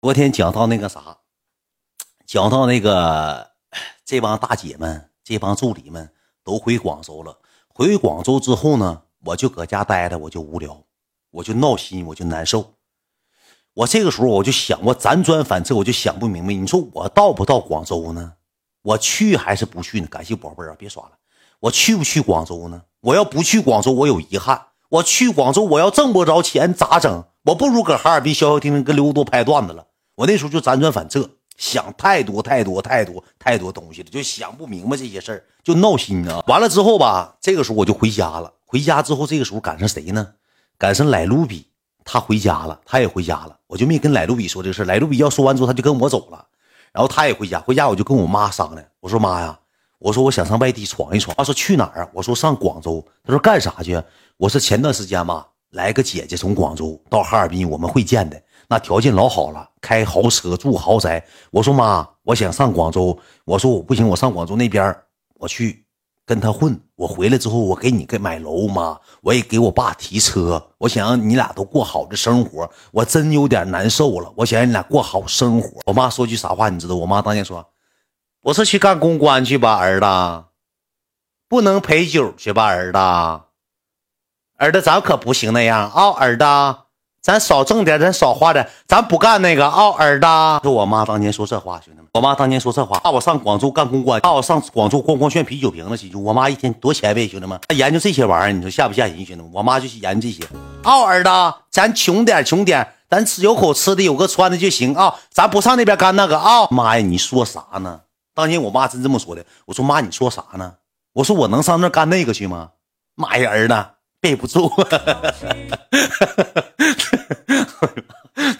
昨天讲到那个啥，讲到那个这帮大姐们、这帮助理们都回广州了。回广州之后呢，我就搁家待着，我就无聊，我就闹心，我就难受。我这个时候我就想，我辗转反侧，我就想不明白，你说我到不到广州呢？我去还是不去呢？感谢宝贝儿啊，别耍了。我去不去广州呢？我要不去广州，我有遗憾。我去广州，我要挣不着钱咋整？我不如搁哈尔滨消消停停跟刘多拍段子了。我那时候就辗转反侧，想太多太多太多太多东西了，就想不明白这些事儿，就闹心啊。完了之后吧，这个时候我就回家了。回家之后，这个时候赶上谁呢？赶上莱卢比。他回家了，他也回家了，我就没跟莱卢比说这个事莱卢比要说完之后，他就跟我走了，然后他也回家。回家我就跟我妈商量，我说妈呀，我说我想上外地闯一闯。他说去哪儿啊？我说上广州。他说干啥去？我说前段时间吧，来个姐姐从广州到哈尔滨，我们会见的，那条件老好了，开豪车住豪宅。我说妈，我想上广州。我说我不行，我上广州那边我去。跟他混，我回来之后，我给你给买楼妈，我也给我爸提车，我想让你俩都过好的生活，我真有点难受了，我想让你俩过好生活。我妈说句啥话，你知道？我妈当年说：“我是去干公关去吧，儿子，不能陪酒去吧，儿子，儿子，咱可不行那样啊，儿子。”咱少挣点，咱少花点，咱不干那个啊，儿子。说我妈当年说这话，兄弟们，我妈当年说这话，怕我上广州干公关，怕我上广州咣咣炫啤酒瓶子去。我妈一天多前卫，兄弟们，她研究这些玩意儿，你说吓不吓人？兄弟们，我妈就去研究这些。啊，儿子，咱穷点，穷点，咱吃有口吃的，有个穿的就行啊。咱不上那边干那个啊。妈呀，你说啥呢？当年我妈真这么说的。我说妈，你说啥呢？我说我能上那干那个去吗？妈呀，儿子。背不住，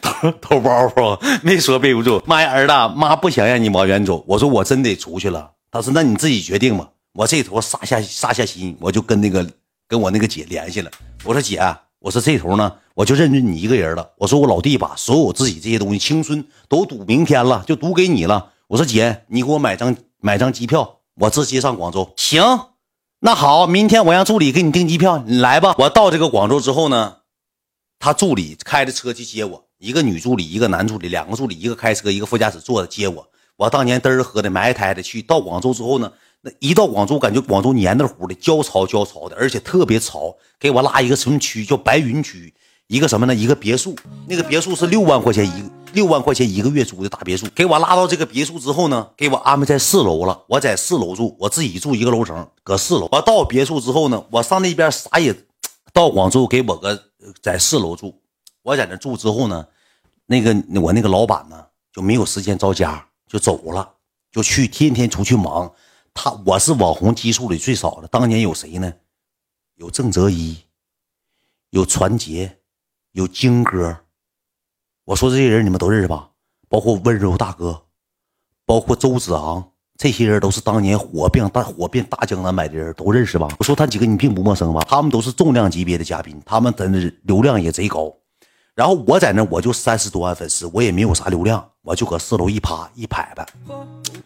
偷偷包袱，没说背不住。妈呀，儿子，妈不想让你往远走。我说我真得出去了。他说那你自己决定吧。我这头撒下撒下心，我就跟那个跟我那个姐联系了。我说姐，我说这头呢，我就认准你一个人了。我说我老弟把所有自己这些东西，青春都赌明天了，就赌给你了。我说姐，你给我买张买张机票，我直接上广州。行。那好，明天我让助理给你订机票，你来吧。我到这个广州之后呢，他助理开着车去接我，一个女助理，一个男助理，两个助理，一个开车，一个副驾驶坐着接我。我当年嘚儿喝的埋汰的去。到广州之后呢，那一到广州，感觉广州黏的糊的，焦潮焦潮的，而且特别潮。给我拉一个什么区，叫白云区，一个什么呢？一个别墅，那个别墅是六万块钱一个。六万块钱一个月租的大别墅，给我拉到这个别墅之后呢，给我安排在四楼了。我在四楼住，我自己住一个楼层，搁四楼。我到别墅之后呢，我上那边啥也，到广州给我个在四楼住。我在那住之后呢，那个我那个老板呢就没有时间招家，就走了，就去天天出去忙。他我是网红基数里最少的，当年有谁呢？有郑泽一，有传杰，有京哥。我说这些人你们都认识吧？包括温柔大哥，包括周子昂，这些人都是当年火遍大火遍大江南北的人，都认识吧？我说他几个你并不陌生吧？他们都是重量级别的嘉宾，他们的流量也贼高。然后我在那我就三十多万粉丝，我也没有啥流量，我就搁四楼一趴一拍拍，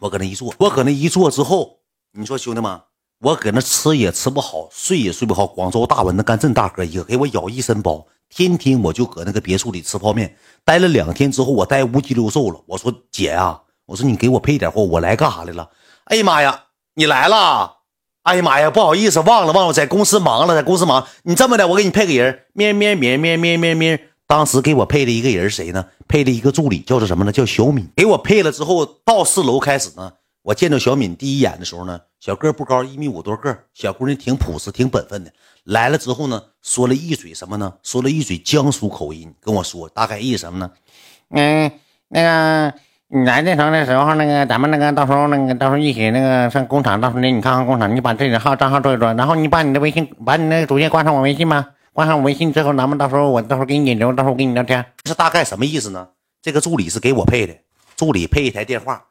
我搁那一坐，我搁那一坐之后，你说兄弟们，我搁那吃也吃不好，睡也睡不好。广州大蚊子干这大哥一个，给我咬一身包。天天我就搁那个别墅里吃泡面，待了两天之后，我待无鸡六兽了。我说姐啊，我说你给我配点货，我来干啥来了？哎呀妈呀，你来了！哎呀妈呀，不好意思，忘了忘了，在公司忙了，在公司忙。你这么的，我给你配个人，咩咩咩咩咩咩咩。当时给我配了一个人谁呢？配了一个助理，叫做什么呢？叫小敏。给我配了之后，到四楼开始呢。我见到小敏第一眼的时候呢，小个不高，一米五多个，小姑娘挺朴实，挺本分的。来了之后呢，说了一嘴什么呢？说了一嘴江苏口音，跟我说大概意思什么呢？嗯，那个你来这城的时候，那个咱们那个到时候那个到时候一起那个上工厂，到时候你看看工厂，你把这个号账号做一做，然后你把你的微信，把你那个主页挂上我微信吧，挂上我微信之后，咱们到时候我到时候给你引流，到时候我跟你聊天。是大概什么意思呢？这个助理是给我配的，助理配一台电话，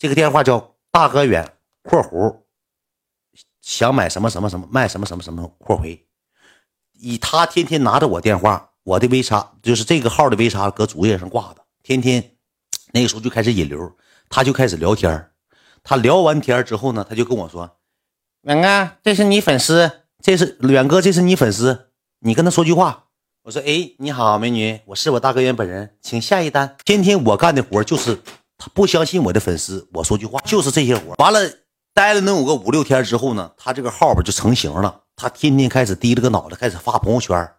这个电话叫大哥远（括弧）。想买什么什么什么，卖什么什么什么，括回。以他天天拿着我电话，我的微叉就是这个号的微叉搁主页上挂着，天天那个时候就开始引流，他就开始聊天他聊完天之后呢，他就跟我说：“远哥，这是你粉丝，这是远哥，这是你粉丝，你跟他说句话。”我说，哎，你好，美女，我是我大哥远本人，请下一单。天天我干的活就是他不相信我的粉丝，我说句话就是这些活。完了，待了能有个五六天之后呢，他这个号吧就成型了。他天天开始低着个脑袋开始发朋友圈，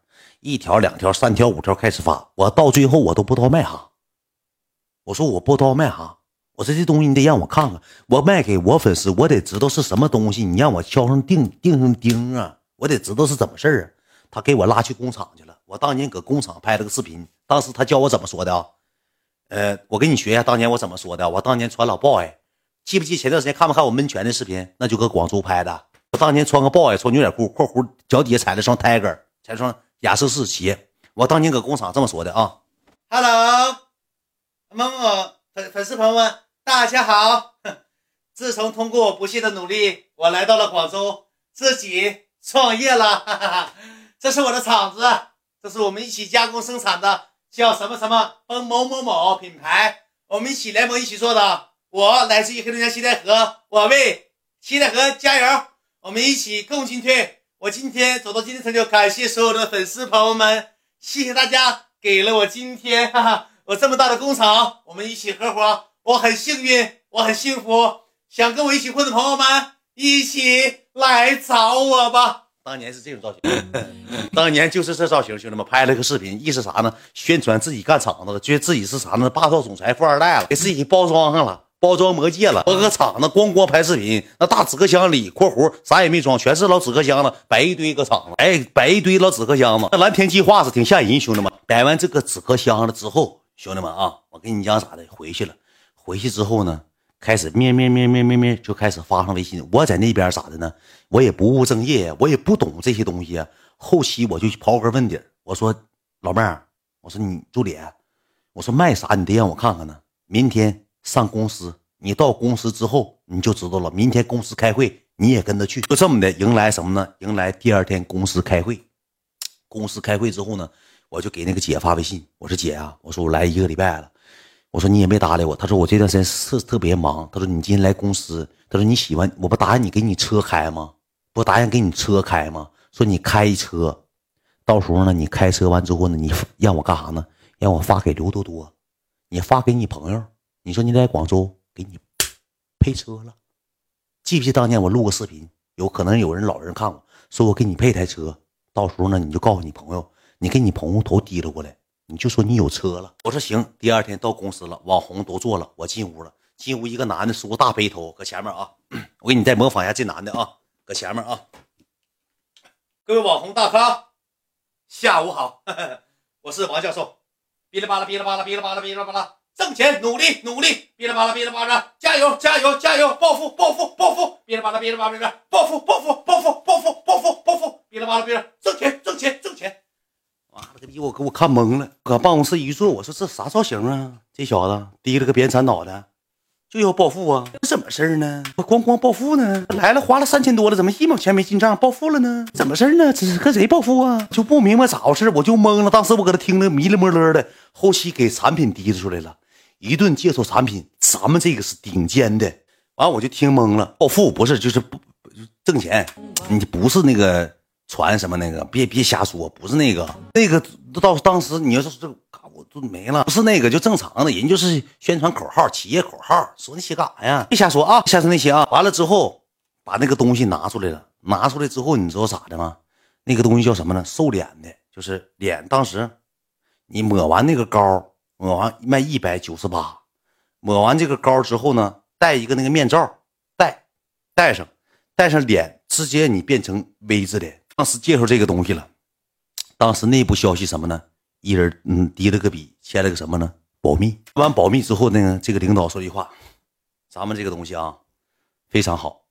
一条、两条、三条、五条开始发。我到最后我都不知道卖啥。我说我不知道卖啥。我说这东西你得让我看看，我卖给我粉丝，我得知道是什么东西。你让我敲上钉钉上钉啊，我得知道是怎么事儿啊。他给我拉去工厂去了。我当年搁工厂拍了个视频，当时他教我怎么说的啊？呃，我跟你学一下，当年我怎么说的？我当年穿老 boy，记不记？前段时间看没看我闷拳的视频？那就搁广州拍的。我当年穿个 boy，穿牛仔裤，括弧脚底下踩了双 tiger，踩双亚瑟士鞋。我当年搁工厂这么说的啊。Hello，某某粉粉丝朋友们，大家好。自从通过我不懈的努力，我来到了广州，自己创业了。哈哈哈。这是我的厂子，这是我们一起加工生产的，叫什么什么风某某某品牌，我们一起联盟一起做的。我来自于黑龙江西戴河，我为西戴河加油，我们一起共进退。我今天走到今天成就，感谢所有的粉丝朋友们，谢谢大家给了我今天哈哈我这么大的工厂，我们一起合伙，我很幸运，我很幸福。想跟我一起混的朋友们，一起来找我吧。当年是这种造型，当年就是这造型，兄弟们拍了个视频，意思啥呢？宣传自己干厂子了，觉得自己是啥呢？霸道总裁、富二代了，给自己包装上了，包装魔戒了。包个厂子咣咣拍视频，那大纸壳箱里（括弧啥也没装，全是老纸壳箱子，摆一堆搁厂子，哎，摆一堆老纸壳箱子。那蓝天计划是挺吓人，兄弟们。摆完这个纸壳箱子之后，兄弟们啊，我跟你讲啥的？回去了，回去之后呢？开始咩咩咩咩咩咩就开始发上微信。我在那边咋的呢？我也不务正业，我也不懂这些东西。后期我就刨根问底我说老妹儿，我说你助理，我说卖啥你得让我看看呢。明天上公司，你到公司之后你就知道了。明天公司开会，你也跟着去。就这么的，迎来什么呢？迎来第二天公司开会。公司开会之后呢，我就给那个姐发微信，我说姐啊，我说我来一个礼拜了。我说你也没搭理我。他说我这段时间是特别忙。他说你今天来公司。他说你喜欢我不答应你给你车开吗？不答应给你车开吗？说你开车，到时候呢你开车完之后呢，你让我干啥呢？让我发给刘多多，你发给你朋友。你说你在广州给你配车了，记不记当年我录个视频？有可能有人老人看过，说我给你配台车，到时候呢你就告诉你朋友，你给你朋友头提了过来。你就说你有车了，我说行。第二天到公司了，网红都坐了，我进屋了。进屋一个男的梳个大背头，搁前面啊。我给你再模仿一下这男的啊，搁前面啊。各位网红大咖，下午好，我是王教授。哔哩吧啦，哔哩吧啦，哔哩吧啦，哔哩吧啦，挣钱努力努力，哔哩吧啦，哔哩吧啦，加油加油加油，暴富暴富暴富，哔哩吧啦，哔哩吧啦，暴富暴富暴富暴富暴富暴富，哔哩吧啦哔哩，挣钱挣钱挣钱。妈了个逼！我给我看懵了，搁办公室一坐，我说这啥造型啊？这小子低了个扁铲脑袋，就要暴富啊？怎么事儿呢？我咣咣暴富呢？来了花了三千多了，怎么一毛钱没进账？暴富了呢？怎么事呢？这是跟谁暴富啊？就不明白咋回事，我就懵了。当时我搁那听着迷了摸了的，后期给产品提出来了，一顿介绍产品，咱们这个是顶尖的。完我就听懵了，暴富不是就是不挣钱，你不是那个。传什么那个？别别瞎说，不是那个，那个到当时你要是这，我都没了。不是那个，就正常的人，就是宣传口号、企业口号，说那些干啥呀？别瞎说啊！瞎说那些啊！完了之后，把那个东西拿出来了。拿出来之后，你知道咋的吗？那个东西叫什么呢？瘦脸的，就是脸。当时你抹完那个膏，抹完卖一百九十八。抹完这个膏之后呢，戴一个那个面罩，戴戴上，戴上脸，直接你变成 V 字脸。当时介绍这个东西了，当时内部消息什么呢？一人嗯递了个笔，签了个什么呢？保密。完保密之后呢，这个领导说句话，咱们这个东西啊，非常好，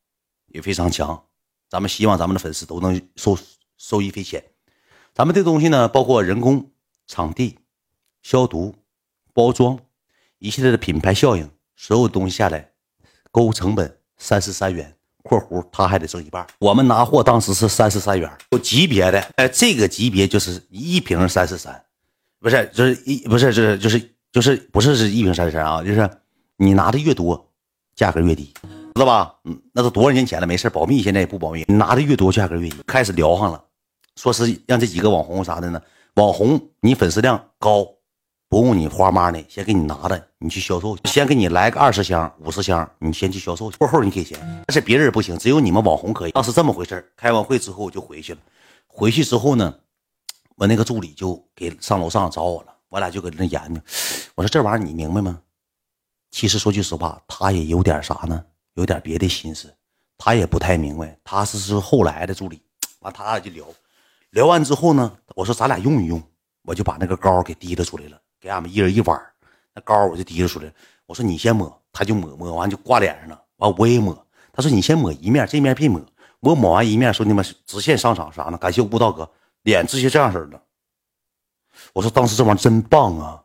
也非常强，咱们希望咱们的粉丝都能受受益匪浅。咱们这东西呢，包括人工、场地、消毒、包装一系列的品牌效应，所有东西下来，购物成本三十三元。括弧他还得挣一半，我们拿货当时是三十三元，有级别的，哎，这个级别就是一瓶三十三，不是，就是一不是，就是就是就是不是是一瓶三十三啊，就是你拿的越多，价格越低，知道吧？嗯，那都多少年前了，没事，保密，现在也不保密。你拿的越多，价格越低。开始聊上了，说是让这几个网红啥的呢，网红你粉丝量高，不用你花妈的，先给你拿着，你去销售去，先给你来个二十箱、五十箱，你先去销售，过后你给钱。但是别人不行，只有你们网红可以。当时这么回事开完会之后我就回去了，回去之后呢，我那个助理就给上楼上找我了，我俩就搁那研究。我说这玩意儿你明白吗？其实说句实话，他也有点啥呢？有点别的心思，他也不太明白。他是是后来的助理，完他俩就聊，聊完之后呢，我说咱俩用一用，我就把那个膏给提溜出来了，给俺们一人一碗那膏我就提溜出来。我说你先抹，他就抹，抹完就挂脸上了。完我也抹，他说你先抹一面，这面别抹。我抹完一面，兄弟们直线上场啥呢？感谢悟道哥，脸直接这样式的。我说当时这玩意真棒啊！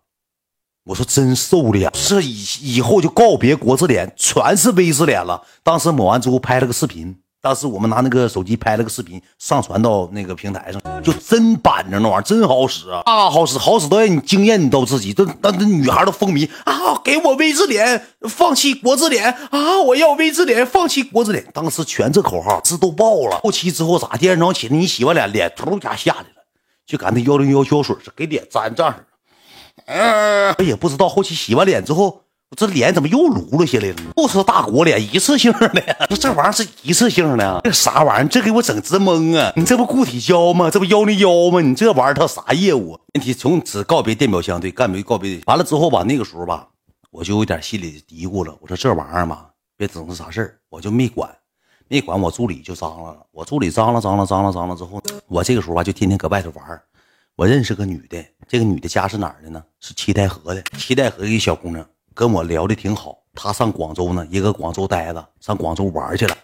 我说真瘦脸，这以以后就告别国字脸，全是 V 字脸了。当时抹完之后拍了个视频，当时我们拿那个手机拍了个视频，上传到那个平台上，就真板正那玩意儿，真好使啊！啊，好使，好使到让你惊艳到自己，这那那女孩都风靡啊！给我 V 字脸，放弃国字脸啊！我要 V 字脸，放弃国字脸。当时全这口号字都爆了。后期之后咋？第二天早上起来，你洗完脸，脸突家下下来了，就赶那幺零幺胶水似的，给脸粘这样式的。我也不知道后期洗完脸之后，我这脸怎么又撸了下来了？又是大国脸，一次性的。这玩意儿是一次性的，这啥玩意儿？这给我整直懵啊！你这不固体胶吗？这不幺零幺吗？你这玩意儿它啥业务？问题从此告别电表箱，对，干没告别。完了之后吧，那个时候吧，我就有点心里嘀咕了。我说这玩意儿吧，别整成啥事儿，我就没管，没管。我助理就张罗了，我助理张罗张罗张罗张罗之后，我这个时候吧，就天天搁外头玩。我认识个女的，这个女的家是哪儿的呢？是七台河的。七台河一小姑娘跟我聊的挺好，他上广州呢，一个广州呆着，上广州玩去了。